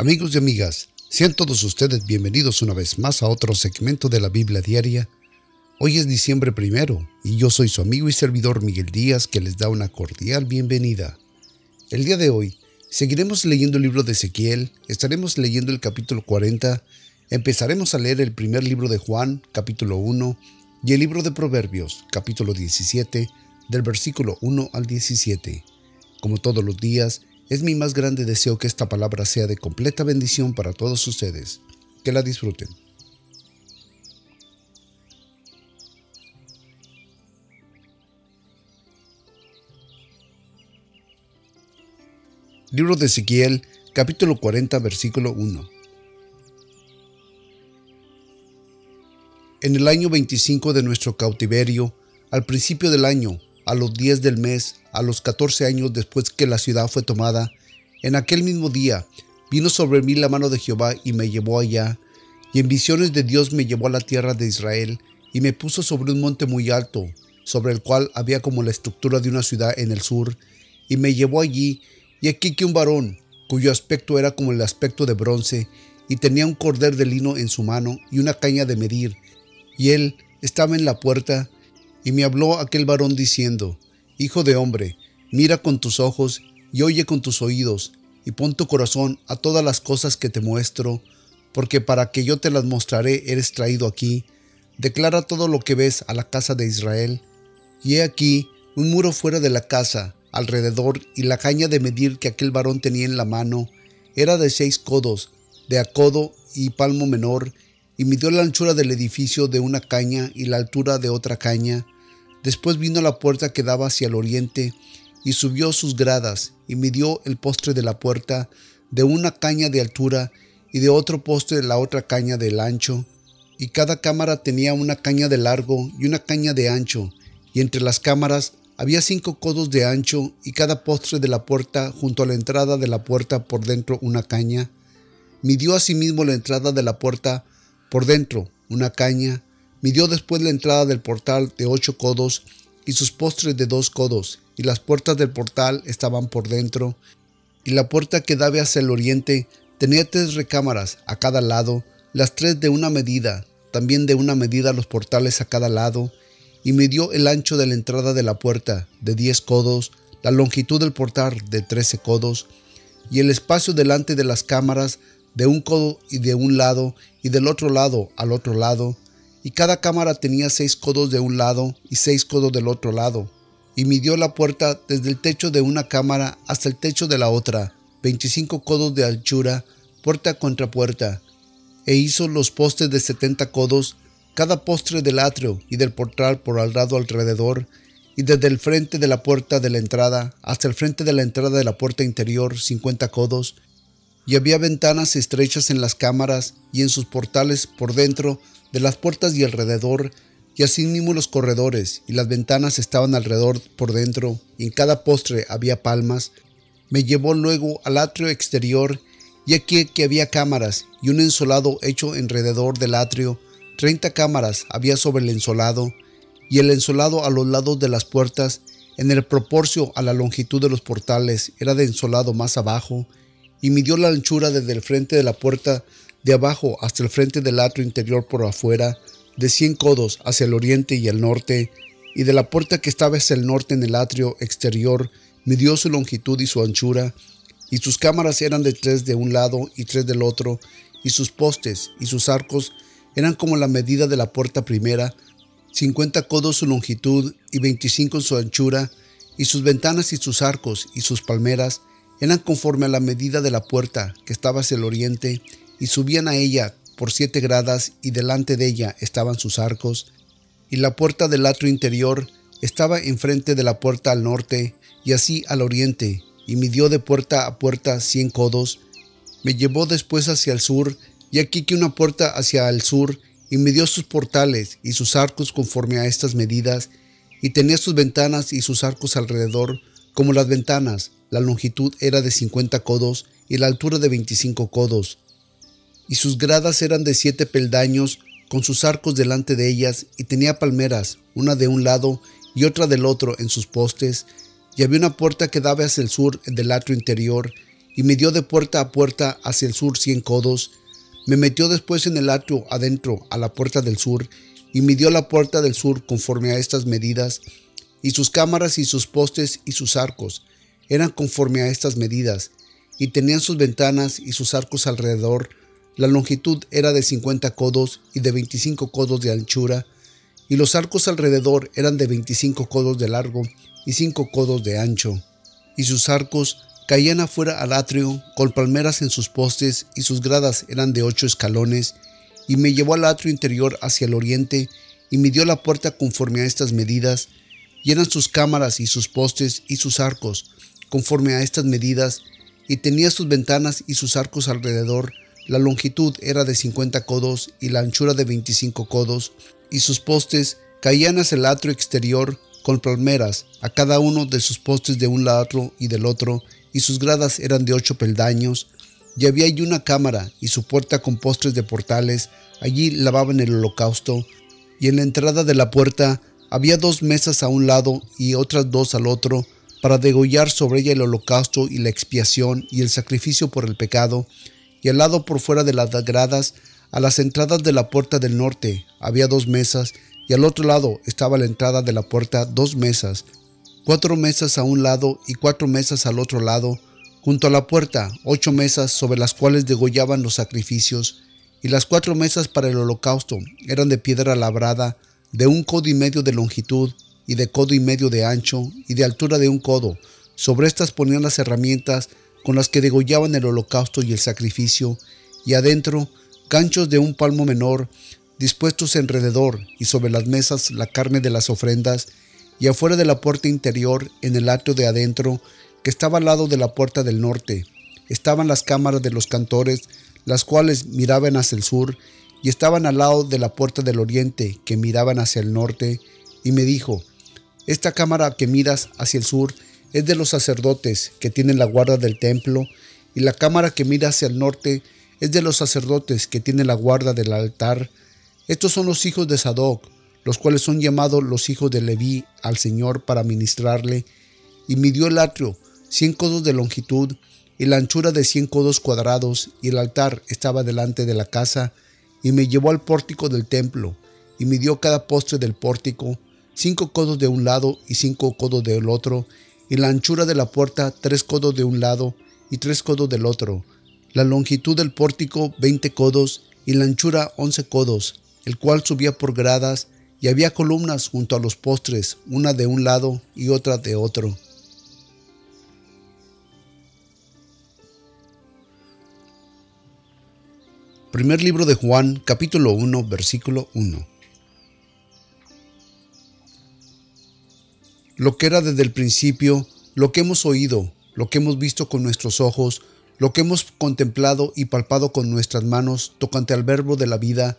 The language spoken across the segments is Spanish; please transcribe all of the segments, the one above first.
Amigos y amigas, sean todos ustedes bienvenidos una vez más a otro segmento de la Biblia Diaria. Hoy es diciembre primero y yo soy su amigo y servidor Miguel Díaz que les da una cordial bienvenida. El día de hoy seguiremos leyendo el libro de Ezequiel, estaremos leyendo el capítulo 40, empezaremos a leer el primer libro de Juan, capítulo 1, y el libro de Proverbios, capítulo 17, del versículo 1 al 17. Como todos los días, es mi más grande deseo que esta palabra sea de completa bendición para todos ustedes. Que la disfruten. Libro de Ezequiel, capítulo 40, versículo 1. En el año 25 de nuestro cautiverio, al principio del año, a los 10 del mes, a los 14 años después que la ciudad fue tomada, en aquel mismo día vino sobre mí la mano de Jehová y me llevó allá, y en visiones de Dios me llevó a la tierra de Israel, y me puso sobre un monte muy alto, sobre el cual había como la estructura de una ciudad en el sur, y me llevó allí, y aquí que un varón, cuyo aspecto era como el aspecto de bronce, y tenía un cordel de lino en su mano y una caña de medir, y él estaba en la puerta, y me habló aquel varón diciendo, Hijo de hombre, mira con tus ojos y oye con tus oídos, y pon tu corazón a todas las cosas que te muestro, porque para que yo te las mostraré eres traído aquí. Declara todo lo que ves a la casa de Israel. Y he aquí un muro fuera de la casa, alrededor, y la caña de medir que aquel varón tenía en la mano era de seis codos, de acodo y palmo menor, y midió la anchura del edificio de una caña y la altura de otra caña, Después vino a la puerta que daba hacia el oriente y subió sus gradas y midió el postre de la puerta de una caña de altura y de otro postre de la otra caña del ancho. Y cada cámara tenía una caña de largo y una caña de ancho, y entre las cámaras había cinco codos de ancho y cada postre de la puerta junto a la entrada de la puerta por dentro una caña. Midió asimismo la entrada de la puerta por dentro una caña Midió después la entrada del portal de ocho codos y sus postres de dos codos, y las puertas del portal estaban por dentro, y la puerta que daba hacia el oriente tenía tres recámaras a cada lado, las tres de una medida, también de una medida los portales a cada lado, y midió el ancho de la entrada de la puerta de diez codos, la longitud del portal de trece codos, y el espacio delante de las cámaras de un codo y de un lado, y del otro lado al otro lado, y cada cámara tenía seis codos de un lado y seis codos del otro lado, y midió la puerta desde el techo de una cámara hasta el techo de la otra, veinticinco codos de anchura, puerta contra puerta, e hizo los postes de setenta codos, cada postre del atrio y del portal por al lado alrededor, y desde el frente de la puerta de la entrada hasta el frente de la entrada de la puerta interior cincuenta codos, y había ventanas estrechas en las cámaras y en sus portales por dentro de las puertas y alrededor, y asimismo los corredores y las ventanas estaban alrededor por dentro, y en cada postre había palmas. Me llevó luego al atrio exterior, y aquí que había cámaras y un ensolado hecho alrededor del atrio. Treinta cámaras había sobre el ensolado, y el ensolado a los lados de las puertas, en el proporcio a la longitud de los portales, era de ensolado más abajo, y midió la anchura desde el frente de la puerta de abajo hasta el frente del atrio interior por afuera, de cien codos hacia el oriente y el norte, y de la puerta que estaba hacia el norte en el atrio exterior, midió su longitud y su anchura, y sus cámaras eran de tres de un lado y tres del otro, y sus postes y sus arcos eran como la medida de la puerta primera, cincuenta codos su longitud y veinticinco su anchura, y sus ventanas y sus arcos y sus palmeras eran conforme a la medida de la puerta que estaba hacia el oriente, y subían a ella por siete gradas y delante de ella estaban sus arcos, y la puerta del atrio interior estaba enfrente de la puerta al norte y así al oriente, y midió de puerta a puerta cien codos. Me llevó después hacia el sur, y aquí que una puerta hacia el sur, y midió sus portales y sus arcos conforme a estas medidas, y tenía sus ventanas y sus arcos alrededor, como las ventanas, la longitud era de cincuenta codos y la altura de veinticinco codos y sus gradas eran de siete peldaños, con sus arcos delante de ellas, y tenía palmeras, una de un lado y otra del otro en sus postes, y había una puerta que daba hacia el sur del atrio interior, y midió de puerta a puerta hacia el sur cien codos. Me metió después en el atrio adentro a la puerta del sur, y midió la puerta del sur conforme a estas medidas, y sus cámaras y sus postes y sus arcos eran conforme a estas medidas, y tenían sus ventanas y sus arcos alrededor. La longitud era de cincuenta codos y de veinticinco codos de anchura, y los arcos alrededor eran de veinticinco codos de largo y cinco codos de ancho, y sus arcos caían afuera al atrio con palmeras en sus postes y sus gradas eran de ocho escalones, y me llevó al atrio interior hacia el oriente y midió la puerta conforme a estas medidas, y eran sus cámaras y sus postes y sus arcos conforme a estas medidas, y tenía sus ventanas y sus arcos alrededor, la longitud era de cincuenta codos y la anchura de veinticinco codos, y sus postes caían hacia el atrio exterior con palmeras a cada uno de sus postes de un lado y del otro, y sus gradas eran de ocho peldaños, y había allí una cámara y su puerta con postres de portales, allí lavaban el holocausto, y en la entrada de la puerta había dos mesas a un lado y otras dos al otro, para degollar sobre ella el holocausto y la expiación y el sacrificio por el pecado, y al lado por fuera de las gradas, a las entradas de la puerta del norte, había dos mesas, y al otro lado estaba la entrada de la puerta dos mesas, cuatro mesas a un lado y cuatro mesas al otro lado, junto a la puerta ocho mesas sobre las cuales degollaban los sacrificios, y las cuatro mesas para el holocausto eran de piedra labrada, de un codo y medio de longitud, y de codo y medio de ancho, y de altura de un codo. Sobre estas ponían las herramientas con las que degollaban el holocausto y el sacrificio, y adentro ganchos de un palmo menor, dispuestos alrededor, y sobre las mesas la carne de las ofrendas, y afuera de la puerta interior, en el atrio de adentro, que estaba al lado de la puerta del norte, estaban las cámaras de los cantores, las cuales miraban hacia el sur, y estaban al lado de la puerta del oriente, que miraban hacia el norte, y me dijo, Esta cámara que miras hacia el sur es de los sacerdotes que tienen la guarda del templo, y la cámara que mira hacia el norte es de los sacerdotes que tienen la guarda del altar. Estos son los hijos de Sadoc, los cuales son llamados los hijos de Leví al Señor para ministrarle, y midió el atrio cien codos de longitud y la anchura de cien codos cuadrados, y el altar estaba delante de la casa, y me llevó al pórtico del templo, y midió cada postre del pórtico, cinco codos de un lado y cinco codos del otro, y la anchura de la puerta tres codos de un lado y tres codos del otro, la longitud del pórtico veinte codos y la anchura once codos, el cual subía por gradas y había columnas junto a los postres, una de un lado y otra de otro. Primer libro de Juan, capítulo 1, versículo 1. Lo que era desde el principio, lo que hemos oído, lo que hemos visto con nuestros ojos, lo que hemos contemplado y palpado con nuestras manos tocante al verbo de la vida,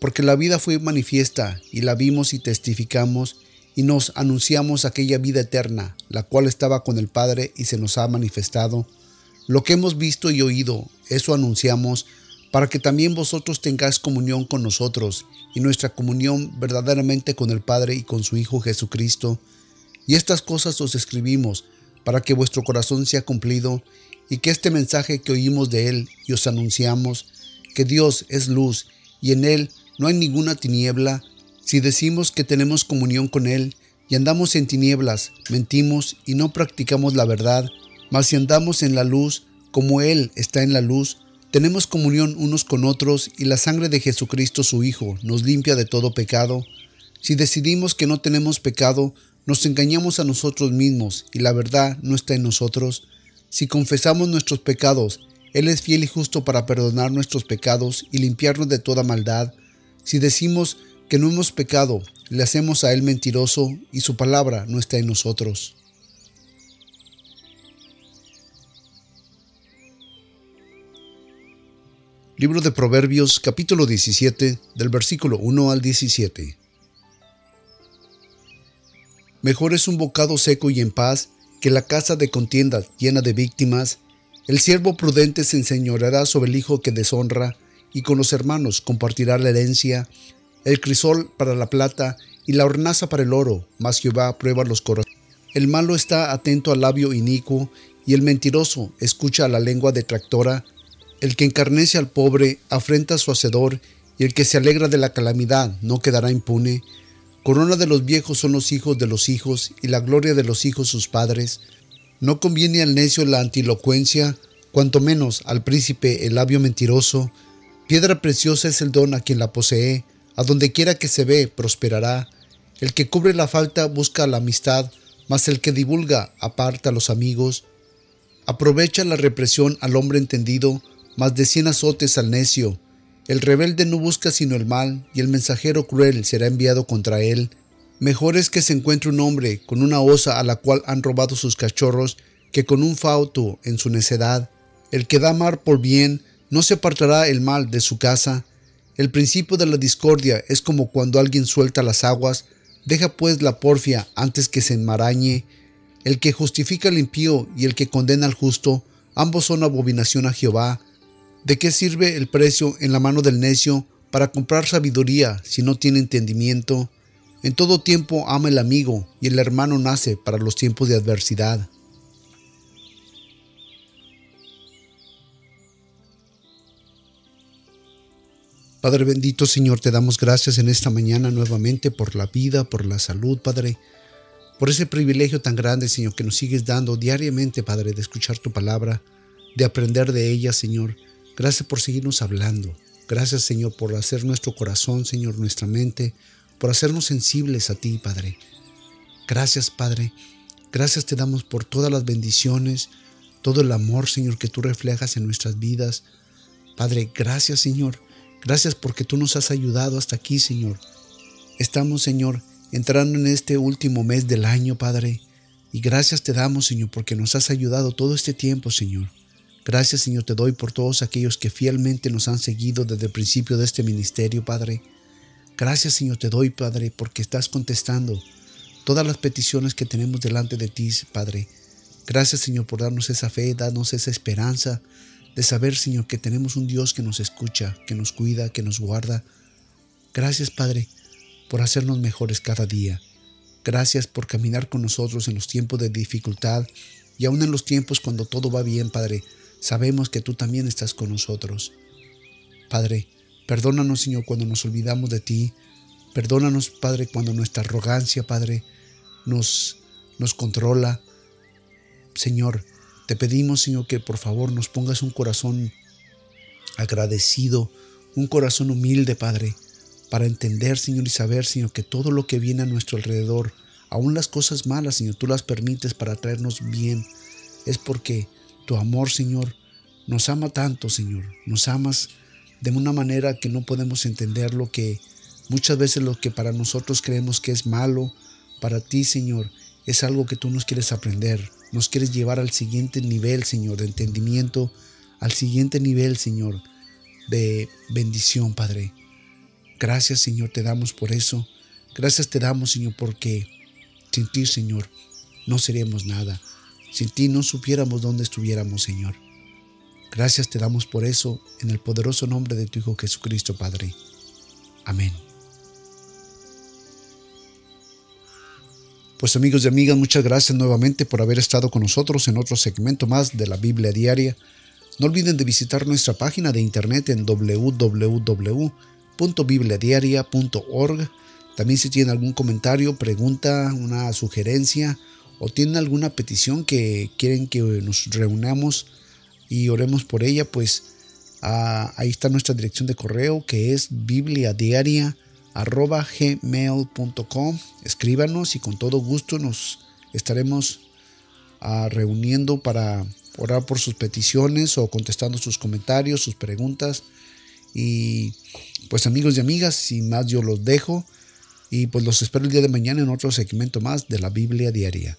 porque la vida fue manifiesta y la vimos y testificamos y nos anunciamos aquella vida eterna, la cual estaba con el Padre y se nos ha manifestado. Lo que hemos visto y oído, eso anunciamos, para que también vosotros tengáis comunión con nosotros y nuestra comunión verdaderamente con el Padre y con su Hijo Jesucristo. Y estas cosas os escribimos, para que vuestro corazón sea cumplido y que este mensaje que oímos de Él y os anunciamos, que Dios es luz y en Él no hay ninguna tiniebla. Si decimos que tenemos comunión con Él y andamos en tinieblas, mentimos y no practicamos la verdad. Mas si andamos en la luz, como Él está en la luz, tenemos comunión unos con otros y la sangre de Jesucristo su Hijo nos limpia de todo pecado. Si decidimos que no tenemos pecado, nos engañamos a nosotros mismos y la verdad no está en nosotros. Si confesamos nuestros pecados, Él es fiel y justo para perdonar nuestros pecados y limpiarnos de toda maldad. Si decimos que no hemos pecado, le hacemos a Él mentiroso y su palabra no está en nosotros. Libro de Proverbios capítulo 17 del versículo 1 al 17. Mejor es un bocado seco y en paz que la casa de contienda llena de víctimas. El siervo prudente se enseñoreará sobre el hijo que deshonra y con los hermanos compartirá la herencia, el crisol para la plata y la hornaza para el oro, mas Jehová prueba los corazones. El malo está atento al labio inicuo y el mentiroso escucha la lengua detractora, el que encarnece al pobre afrenta a su hacedor, y el que se alegra de la calamidad no quedará impune. Corona de los viejos son los hijos de los hijos, y la gloria de los hijos sus padres. No conviene al necio la antilocuencia, cuanto menos al príncipe el labio mentiroso. Piedra preciosa es el don a quien la posee, a donde quiera que se ve prosperará. El que cubre la falta busca la amistad, mas el que divulga aparta a los amigos. Aprovecha la represión al hombre entendido, mas de cien azotes al necio. El rebelde no busca sino el mal, y el mensajero cruel será enviado contra él. Mejor es que se encuentre un hombre con una osa a la cual han robado sus cachorros, que con un fauto en su necedad. El que da mar por bien, no se apartará el mal de su casa. El principio de la discordia es como cuando alguien suelta las aguas, deja pues la porfia antes que se enmarañe. El que justifica al impío y el que condena al justo, ambos son abominación a Jehová. ¿De qué sirve el precio en la mano del necio para comprar sabiduría si no tiene entendimiento? En todo tiempo ama el amigo y el hermano nace para los tiempos de adversidad. Padre bendito Señor, te damos gracias en esta mañana nuevamente por la vida, por la salud, Padre, por ese privilegio tan grande, Señor, que nos sigues dando diariamente, Padre, de escuchar tu palabra, de aprender de ella, Señor. Gracias por seguirnos hablando. Gracias, Señor, por hacer nuestro corazón, Señor, nuestra mente, por hacernos sensibles a ti, Padre. Gracias, Padre. Gracias te damos por todas las bendiciones, todo el amor, Señor, que tú reflejas en nuestras vidas. Padre, gracias, Señor Gracias porque tú nos has ayudado hasta aquí, Señor. Estamos, Señor, entrando en este último mes del año, Padre. Y gracias te damos, Señor, porque nos has ayudado todo este tiempo, Señor. Gracias, Señor, te doy por todos aquellos que fielmente nos han seguido desde el principio de este ministerio, Padre. Gracias, Señor, te doy, Padre, porque estás contestando todas las peticiones que tenemos delante de ti, Padre. Gracias, Señor, por darnos esa fe, darnos esa esperanza, de saber, Señor, que tenemos un Dios que nos escucha, que nos cuida, que nos guarda. Gracias, Padre, por hacernos mejores cada día. Gracias por caminar con nosotros en los tiempos de dificultad y aún en los tiempos cuando todo va bien, Padre. Sabemos que tú también estás con nosotros. Padre, perdónanos, Señor, cuando nos olvidamos de ti. Perdónanos, Padre, cuando nuestra arrogancia, Padre, nos, nos controla. Señor, te pedimos, Señor, que por favor nos pongas un corazón agradecido, un corazón humilde, Padre, para entender, Señor, y saber, Señor, que todo lo que viene a nuestro alrededor, aún las cosas malas, Señor, tú las permites para traernos bien. Es porque tu amor, Señor, nos ama tanto, Señor. Nos amas de una manera que no podemos entender lo que muchas veces lo que para nosotros creemos que es malo, para ti, Señor, es algo que tú nos quieres aprender. Nos quieres llevar al siguiente nivel, Señor, de entendimiento, al siguiente nivel, Señor, de bendición, Padre. Gracias, Señor, te damos por eso. Gracias te damos, Señor, porque sin ti, Señor, no seríamos nada. Sin ti no supiéramos dónde estuviéramos, Señor. Gracias te damos por eso, en el poderoso nombre de tu Hijo Jesucristo, Padre. Amén. Pues amigos y amigas, muchas gracias nuevamente por haber estado con nosotros en otro segmento más de la Biblia Diaria. No olviden de visitar nuestra página de internet en www.bibliadiaria.org. También si tienen algún comentario, pregunta, una sugerencia o tienen alguna petición que quieren que nos reunamos y oremos por ella, pues ah, ahí está nuestra dirección de correo que es bibliadiaria.org arroba gmail.com. Escríbanos y con todo gusto nos estaremos ah, reuniendo para orar por sus peticiones o contestando sus comentarios, sus preguntas. Y pues amigos y amigas, sin más yo los dejo y pues los espero el día de mañana en otro segmento más de la Biblia Diaria.